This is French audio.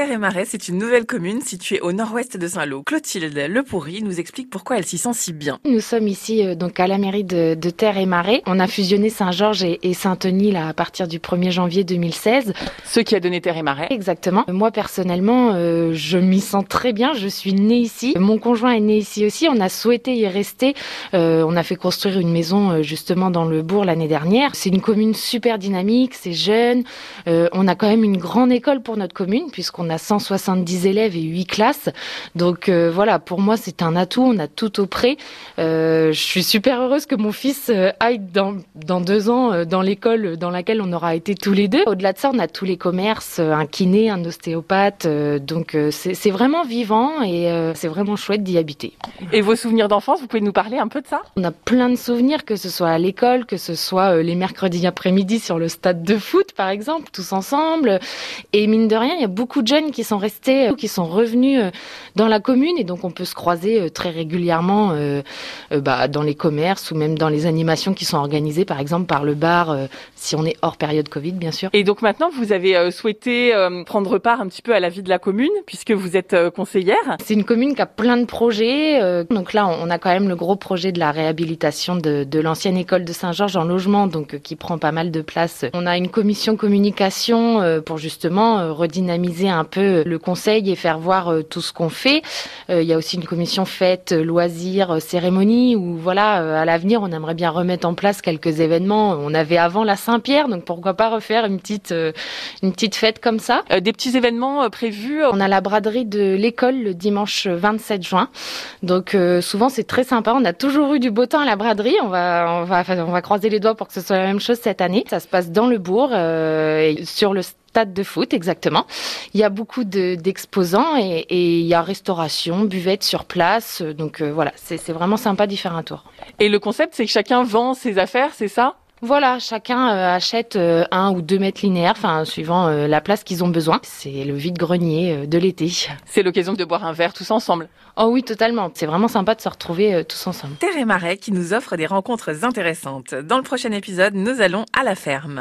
Terre et Marais, c'est une nouvelle commune située au nord-ouest de Saint-Lô. Clotilde Le Pourri nous explique pourquoi elle s'y sent si bien. Nous sommes ici euh, donc à la mairie de, de Terre et Marais. On a fusionné Saint-Georges et, et Saint-Denis là à partir du 1er janvier 2016. Ce qui a donné Terre et Marais. Exactement. Moi personnellement, euh, je m'y sens très bien. Je suis née ici. Mon conjoint est né ici aussi. On a souhaité y rester. Euh, on a fait construire une maison euh, justement dans le bourg l'année dernière. C'est une commune super dynamique. C'est jeune. Euh, on a quand même une grande école pour notre commune puisqu'on a 170 élèves et 8 classes. Donc euh, voilà, pour moi c'est un atout, on a tout au près. Euh, je suis super heureuse que mon fils euh, aille dans, dans deux ans euh, dans l'école dans laquelle on aura été tous les deux. Au-delà de ça, on a tous les commerces, un kiné, un ostéopathe. donc c'est vraiment vivant et c'est vraiment chouette d'y habiter. Et vos souvenirs d'enfance, vous pouvez nous parler un peu de ça? On a plein de souvenirs, que ce soit à l'école, que ce soit les mercredis après-midi sur le stade de foot, par exemple, tous ensemble. Et mine de rien, il y a beaucoup de jeunes qui sont restés, euh, qui sont revenus euh, dans la commune, et donc on peut se croiser euh, très régulièrement bah, dans les commerces ou même dans les animations qui sont organisées, par exemple par le bar, si on est hors période Covid, bien sûr. Et donc maintenant, vous avez souhaité prendre part un petit peu à la vie de la commune, puisque vous êtes conseillère. C'est une commune qui a plein de projets. donc là, on a quand même le gros projet de la réhabilitation de, de l'ancienne école de Saint-Georges en logement, donc qui prend pas mal de place. On a une commission communication pour justement redynamiser un peu le conseil et faire voir euh, tout ce qu'on fait. Euh, Il y a aussi une commission fête, euh, loisirs, euh, cérémonies, où voilà, euh, à l'avenir, on aimerait bien remettre en place quelques événements. On avait avant la Saint-Pierre, donc pourquoi pas refaire une petite, euh, une petite fête comme ça. Euh, des petits événements euh, prévus. On a la braderie de l'école le dimanche 27 juin. Donc euh, souvent c'est très sympa. On a toujours eu du beau temps à la braderie. On va on va on va croiser les doigts pour que ce soit la même chose cette année. Ça se passe dans le bourg euh, et sur le stade de foot exactement. Il y a beaucoup de- d'exposants et, et il y a restauration, buvette sur place. Donc euh, voilà, c'est vraiment sympa d'y faire un tour. Et le concept, c'est que chacun vend ses affaires, c'est ça? Voilà, chacun euh, achète euh, un ou deux mètres linéaires, enfin suivant la place qu'ils ont besoin. C'est le vide-grenier de l'été. C'est l'occasion de boire un verre tous ensemble. Oh oui, totalement. C'est vraiment sympa de se retrouver tous ensemble. Terre et Marais qui nous offre des rencontres intéressantes. Dans le prochain épisode, nous allons à la ferme.